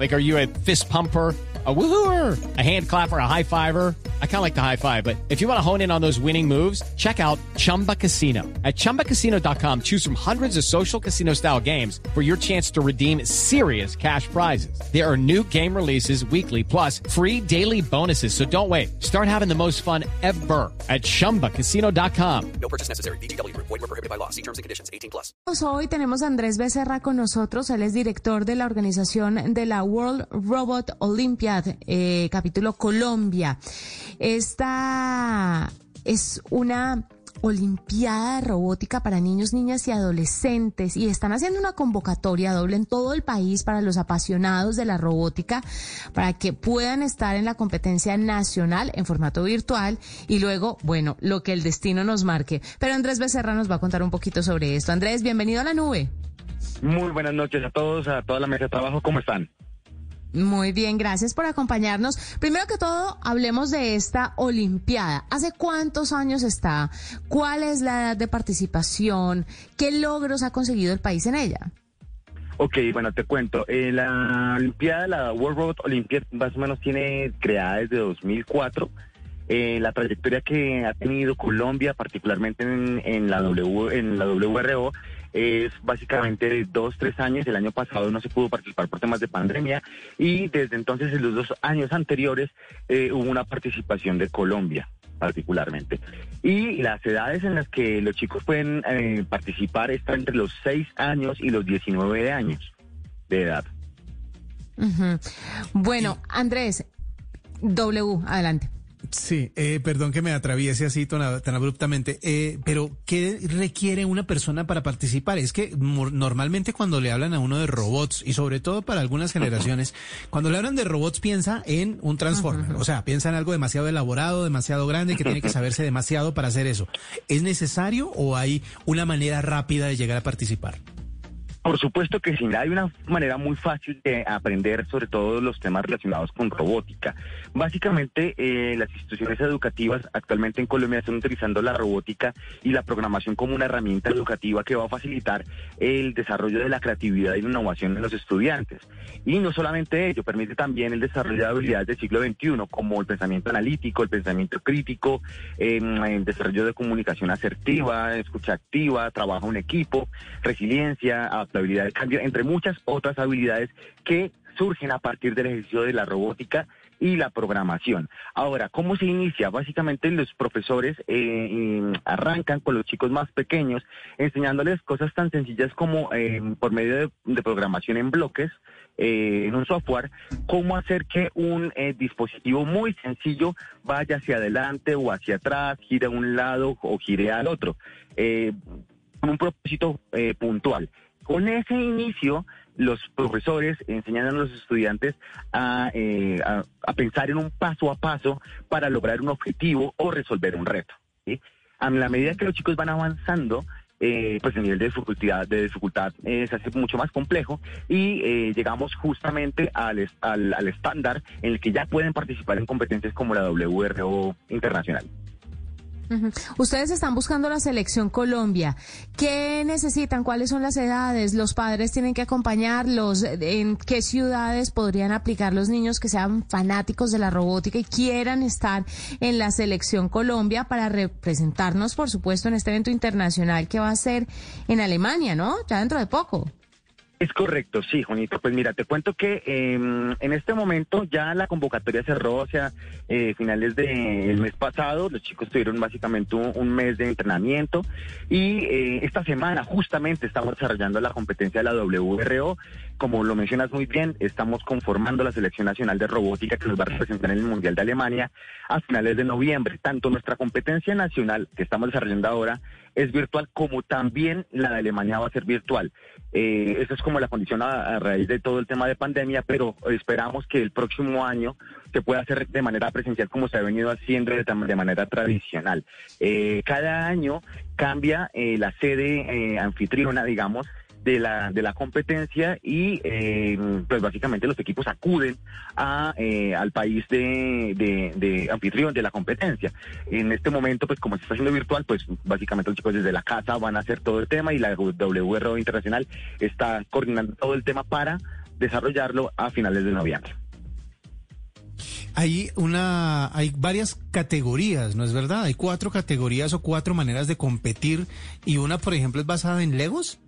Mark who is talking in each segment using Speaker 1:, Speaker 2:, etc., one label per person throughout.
Speaker 1: Like, are you a fist pumper? a woohooer, a hand clapper, a high fiver. I kind of like the high five, but if you want to hone in on those winning moves, check out Chumba Casino. At ChumbaCasino.com, choose from hundreds of social casino style games for your chance to redeem serious cash prizes. There are new game releases weekly, plus free daily bonuses. So don't wait. Start having the most fun ever at ChumbaCasino.com.
Speaker 2: No purchase necessary. BGW. Void were prohibited by law. See terms and conditions. 18 plus.
Speaker 3: Hoy tenemos a Andrés Becerra con nosotros. Él es director de la organización de la World Robot Olympiad, eh, capítulo Colombia. Esta es una Olimpiada Robótica para niños, niñas y adolescentes y están haciendo una convocatoria doble en todo el país para los apasionados de la robótica para que puedan estar en la competencia nacional en formato virtual y luego, bueno, lo que el destino nos marque. Pero Andrés Becerra nos va a contar un poquito sobre esto. Andrés, bienvenido a la nube.
Speaker 4: Muy buenas noches a todos, a toda la mesa de trabajo, ¿cómo están?
Speaker 3: Muy bien, gracias por acompañarnos. Primero que todo, hablemos de esta Olimpiada. ¿Hace cuántos años está? ¿Cuál es la edad de participación? ¿Qué logros ha conseguido el país en ella?
Speaker 4: Ok, bueno, te cuento. Eh, la Olimpiada, la World Road Olympiad, más o menos tiene creada desde 2004. Eh, la trayectoria que ha tenido Colombia, particularmente en, la w, en la WRO, es básicamente de dos, tres años. El año pasado no se pudo participar por temas de pandemia y desde entonces, en los dos años anteriores, eh, hubo una participación de Colombia particularmente. Y las edades en las que los chicos pueden eh, participar están entre los 6 años y los 19 años de edad.
Speaker 3: Bueno, Andrés, W, adelante.
Speaker 5: Sí, eh, perdón que me atraviese así tan, abruptamente, eh, pero ¿qué requiere una persona para participar? Es que normalmente cuando le hablan a uno de robots, y sobre todo para algunas generaciones, cuando le hablan de robots piensa en un transformer, o sea, piensa en algo demasiado elaborado, demasiado grande, que tiene que saberse demasiado para hacer eso. ¿Es necesario o hay una manera rápida de llegar a participar?
Speaker 4: Por supuesto que sí, hay una manera muy fácil de aprender sobre todo los temas relacionados con robótica. Básicamente, eh, las instituciones educativas actualmente en Colombia están utilizando la robótica y la programación como una herramienta educativa que va a facilitar el desarrollo de la creatividad y la innovación en los estudiantes. Y no solamente ello, permite también el desarrollo de habilidades del siglo XXI, como el pensamiento analítico, el pensamiento crítico, em, el desarrollo de comunicación asertiva, escucha activa, trabajo en equipo, resiliencia, habilidad de cambio, entre muchas otras habilidades que surgen a partir del ejercicio de la robótica y la programación. Ahora, ¿cómo se inicia? Básicamente los profesores eh, arrancan con los chicos más pequeños, enseñándoles cosas tan sencillas como eh, por medio de, programación en bloques, eh, en un software, cómo hacer que un dispositivo muy sencillo vaya hacia adelante o hacia atrás, gire a un lado o gire al otro, con un propósito puntual. Con ese inicio, los profesores enseñan a los estudiantes eh, a, pensar en un paso a paso para lograr un objetivo o resolver un reto. A la medida que los chicos van avanzando, eh, pues el nivel de dificultad, de dificultad eh, se hace mucho más complejo y llegamos justamente al, al estándar en el que ya pueden participar en competencias como la WRO internacional.
Speaker 3: Ustedes están buscando la selección Colombia. ¿Qué necesitan? ¿Cuáles son las edades? ¿Los padres tienen que acompañarlos? ¿En qué ciudades podrían aplicar los niños que sean fanáticos de la robótica y quieran estar en la selección Colombia para representarnos, por supuesto, en este evento internacional que va a ser en Alemania, ¿no? Ya dentro de poco.
Speaker 4: Es correcto, sí, Juanito. Pues mira, te cuento que em, en este momento ya la convocatoria cerró, sea, eh, finales del mes pasado, los chicos tuvieron básicamente un, mes de entrenamiento y eh, esta semana justamente estamos desarrollando la competencia de la WRO. Como lo mencionas muy bien, estamos conformando la selección nacional de robótica que nos va a representar en el Mundial de Alemania a finales de noviembre. Tanto nuestra competencia nacional que estamos desarrollando ahora es virtual, como también la de Alemania va a ser virtual. Eh, eso es como la condición a, raíz de todo el tema de pandemia, pero esperamos que el próximo año se pueda hacer de manera presencial como se ha venido haciendo de, manera tradicional. Eh, cada año cambia eh, la sede eh, anfitriona, digamos, de la, de la competencia y eh, pues básicamente los equipos acuden a, eh, al país de, de, anfitrión de la competencia. En este momento, pues como se está haciendo virtual, pues básicamente los chicos desde la casa van a hacer todo el tema y la WRO Internacional está coordinando todo el tema para desarrollarlo a finales de noviembre.
Speaker 5: Hay una, hay varias categorías, ¿no es verdad? Hay cuatro categorías o cuatro maneras de competir y una, por ejemplo, es basada en Legos.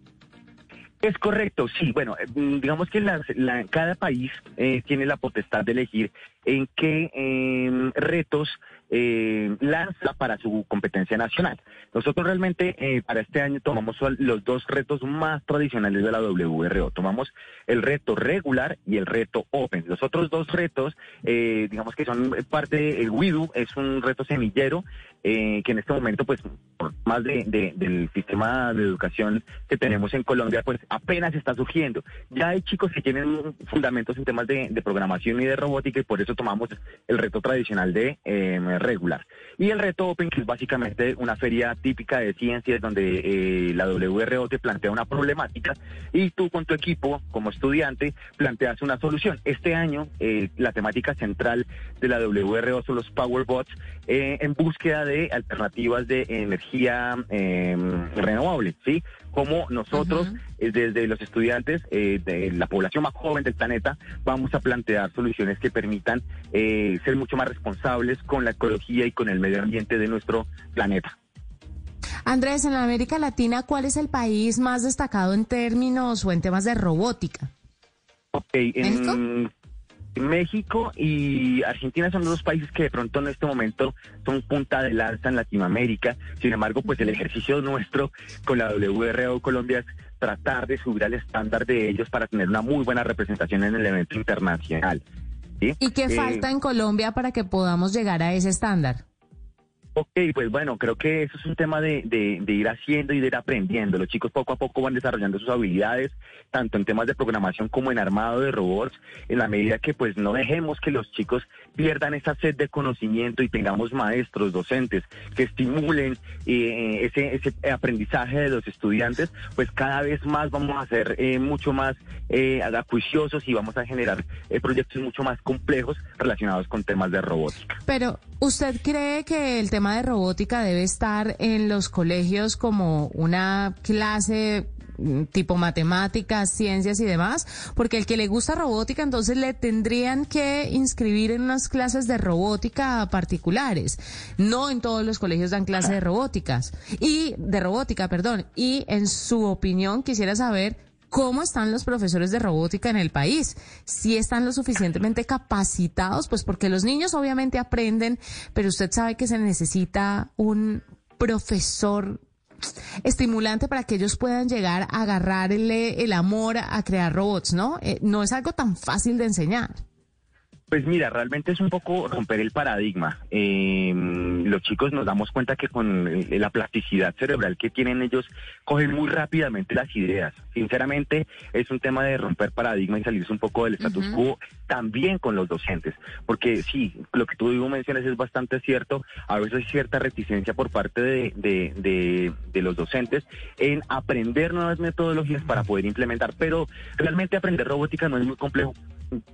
Speaker 4: Es correcto, sí. Bueno, eh, mm, digamos que la- cada país eh, tiene la potestad de elegir en qué eh, retos eh, lanza para su competencia nacional. Nosotros realmente eh, para este año tomamos los dos retos más tradicionales de la WRO. Tomamos el reto regular y el reto open. Los otros dos retos, eh, digamos que son parte del WIDU, es un reto semillero eh, que en este momento, pues, por más de, de- del sistema de educación que tenemos en Colombia, pues apenas está surgiendo. Ya hay chicos que tienen fundamentos en temas de programación y de robótica y por eso tomamos el reto tradicional de eh, regular. Y el reto Open, que es básicamente una feria típica de ciencias donde eh, la WRO te plantea una problemática y tú con tu equipo, como estudiante, planteas una solución. Este año, eh, la temática central de la WRO son los Powerbots eh, en búsqueda de alternativas de energía eh, renovable, ¿sí? Como nosotros, eh, desde los estudiantes eh, de la población más joven del planeta, vamos a plantear soluciones que permitan eh, ser mucho más responsables con la ecología y con el medio ambiente de nuestro planeta.
Speaker 3: Andrés, en la América Latina, ¿cuál es el país más destacado en términos o en temas de robótica?
Speaker 4: Ok, en
Speaker 3: ¿México?
Speaker 4: Y Argentina son dos países que de pronto en este momento son punta de lanza en Latinoamérica. Sin embargo, pues el ejercicio nuestro con la WRO Colombia es tratar de subir al estándar de ellos para tener una muy buena representación en el evento internacional. ¿sí?
Speaker 3: ¿Y qué
Speaker 4: Eh,
Speaker 3: falta en Colombia para que podamos llegar a ese estándar?
Speaker 4: Ok, pues bueno, creo que eso es un tema de, ir haciendo y de ir aprendiendo. Los chicos poco a poco van desarrollando sus habilidades, tanto en temas de programación como en armado de robots, en la medida que pues no dejemos que los chicos pierdan esa sed de conocimiento y tengamos maestros, docentes que estimulen eh, ese, ese aprendizaje de los estudiantes, pues cada vez más vamos a ser eh, mucho más eh, acuiciosos y vamos a generar eh, proyectos mucho más complejos relacionados con temas de robótica.
Speaker 3: Pero, ¿usted cree que el tema de robótica debe estar en los colegios como una clase mm, tipo matemáticas, ciencias y demás? Porque el que le gusta robótica, entonces le tendrían que inscribir en unas clases de robótica particulares. No en todos los colegios dan clases de robóticas. Y, de robótica, perdón. Y en su opinión, quisiera saber cómo están los profesores de robótica en el país, si están lo suficientemente capacitados, pues porque los niños obviamente aprenden, pero usted sabe que se necesita un profesor estimulante para que ellos puedan llegar a agarrarle el amor a crear robots, ¿no? Eh, no es algo tan fácil de enseñar.
Speaker 4: Pues mira, realmente es un poco romper el paradigma. Eh, los chicos nos damos cuenta que con eh, la plasticidad cerebral que tienen ellos, cogen muy rápidamente las ideas. Sinceramente, es un tema de romper paradigma y salirse un poco del status quo, también con los docentes. Porque sí, lo que tú digo, mencionas es bastante cierto. A veces hay cierta reticencia por parte de, de, de, de los docentes en aprender nuevas metodologías para poder implementar. Pero realmente aprender robótica no es muy complejo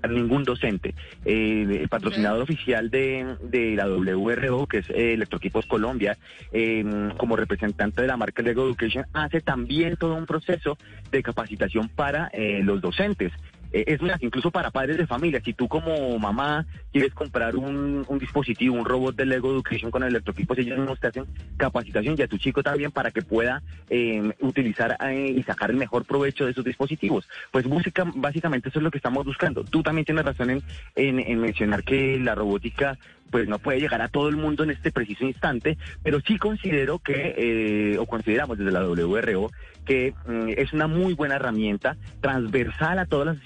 Speaker 4: ningún docente. Eh, el patrocinador oficial de, de la WRO, que es eh, Electroequipos Colombia, eh, como representante de la marca Lego Education, hace también todo un proceso de capacitación para eh, los docentes. Eh, es más, incluso para padres de familia. Si tú como mamá quieres comprar un, un dispositivo, un robot de Lego Education con electroequipos, ellos mismos te hacen capacitación y a tu chico también para que pueda eh, utilizar eh, y sacar el mejor provecho de esos dispositivos. Pues música, básicamente eso es lo que estamos buscando. Tú también tienes razón en, en, en mencionar que la robótica pues no puede llegar a todo el mundo en este preciso instante, pero sí considero que, eh, o consideramos desde la WRO, que mm, es una muy buena herramienta transversal a todas las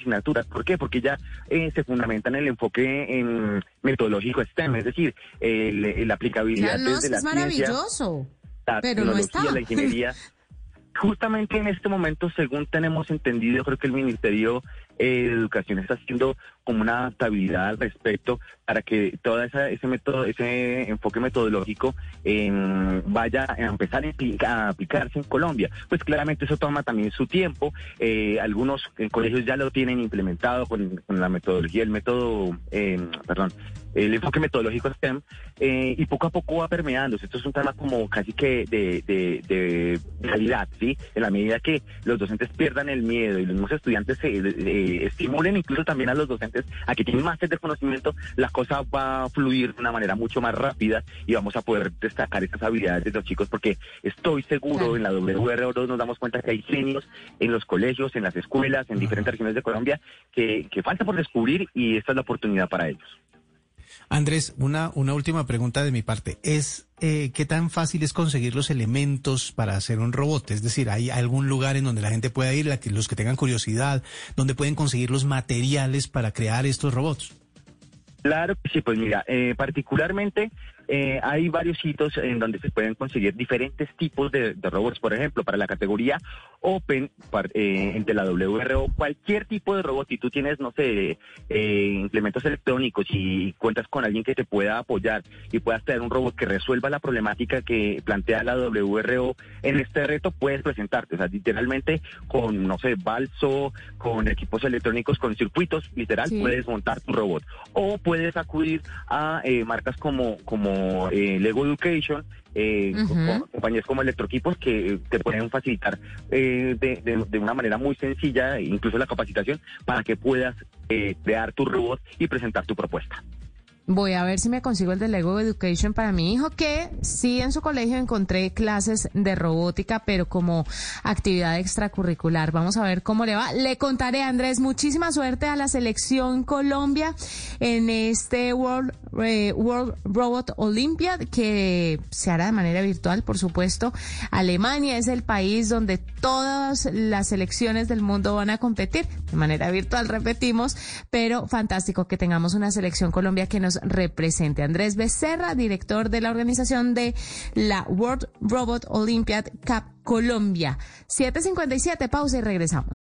Speaker 4: ¿Por qué? Porque ya eh, se fundamenta en el enfoque en metodológico STEM, es decir, el- la aplicabilidad
Speaker 3: Ya no,
Speaker 4: desde la
Speaker 3: es
Speaker 4: ciencia,
Speaker 3: maravilloso.
Speaker 4: la
Speaker 3: pero no
Speaker 4: tecnología,
Speaker 3: está.
Speaker 4: la ingeniería. Justamente en este momento, según tenemos entendido, creo que el Ministerio eh, educación está haciendo como una adaptabilidad al respecto para que todo ese método, ese enfoque metodológico em, vaya a empezar a aplicarse en Colombia. Pues claramente eso toma también su tiempo. Eh, algunos colegios ya lo tienen implementado con, la metodología, el método, em, perdón, el enfoque metodológico STEM eh, y poco a poco va permeando. Esto es un tema como casi que de, de, realidad, ¿sí? En la medida que los docentes pierdan el miedo y los estudiantes se eh, estimulen incluso también a los docentes a que tienen más de conocimiento, la cosa va a fluir de una manera mucho más rápida y vamos a poder destacar esas habilidades de los chicos porque estoy seguro en la WRO nos damos cuenta que hay genios en los colegios, en las escuelas, en diferentes regiones de Colombia que, que falta por descubrir y esta es la oportunidad para ellos.
Speaker 5: Andrés, una, una última pregunta de mi parte. ¿Es eh, qué tan fácil es conseguir los elementos para hacer un robot? Es decir, ¿hay algún lugar en donde la gente pueda ir, los que tengan curiosidad, donde pueden conseguir los materiales para crear estos robots?
Speaker 4: Claro sí, pues mira, eh, particularmente eh, hay varios sitios en donde se pueden conseguir diferentes tipos de, robots, por ejemplo, para la categoría Open, eh, entre la WRO, cualquier tipo de robot, si tú tienes, no sé, eh, implementos electrónicos y cuentas con alguien que te pueda apoyar y puedas tener un robot que resuelva la problemática que plantea la WRO en este reto, puedes presentarte, o sea, literalmente con, no sé, balso, con equipos electrónicos, con circuitos, literal, puedes montar tu robot. O puedes acudir a marcas como, como eh, Lego Education, eh, compañías como Electroequipos que te pueden facilitar eh, de, de, una manera muy sencilla, incluso la capacitación, para que puedas eh, crear tu robot y presentar tu propuesta.
Speaker 3: Voy a ver si me consigo el de Lego Education para mi hijo, que sí en su colegio encontré clases de robótica, pero como actividad extracurricular. Vamos a ver cómo le va. Le contaré, Andrés, muchísima suerte a la selección Colombia en este World, eh, World Robot Olympiad, que se hará de manera virtual, por supuesto. Alemania es el país donde todas las selecciones del mundo van a competir de manera virtual, repetimos, pero fantástico que tengamos una selección Colombia que nos represente. Andrés Becerra, director de la organización de la World Robot Olympiad Cup Colombia. 757, pausa y regresamos.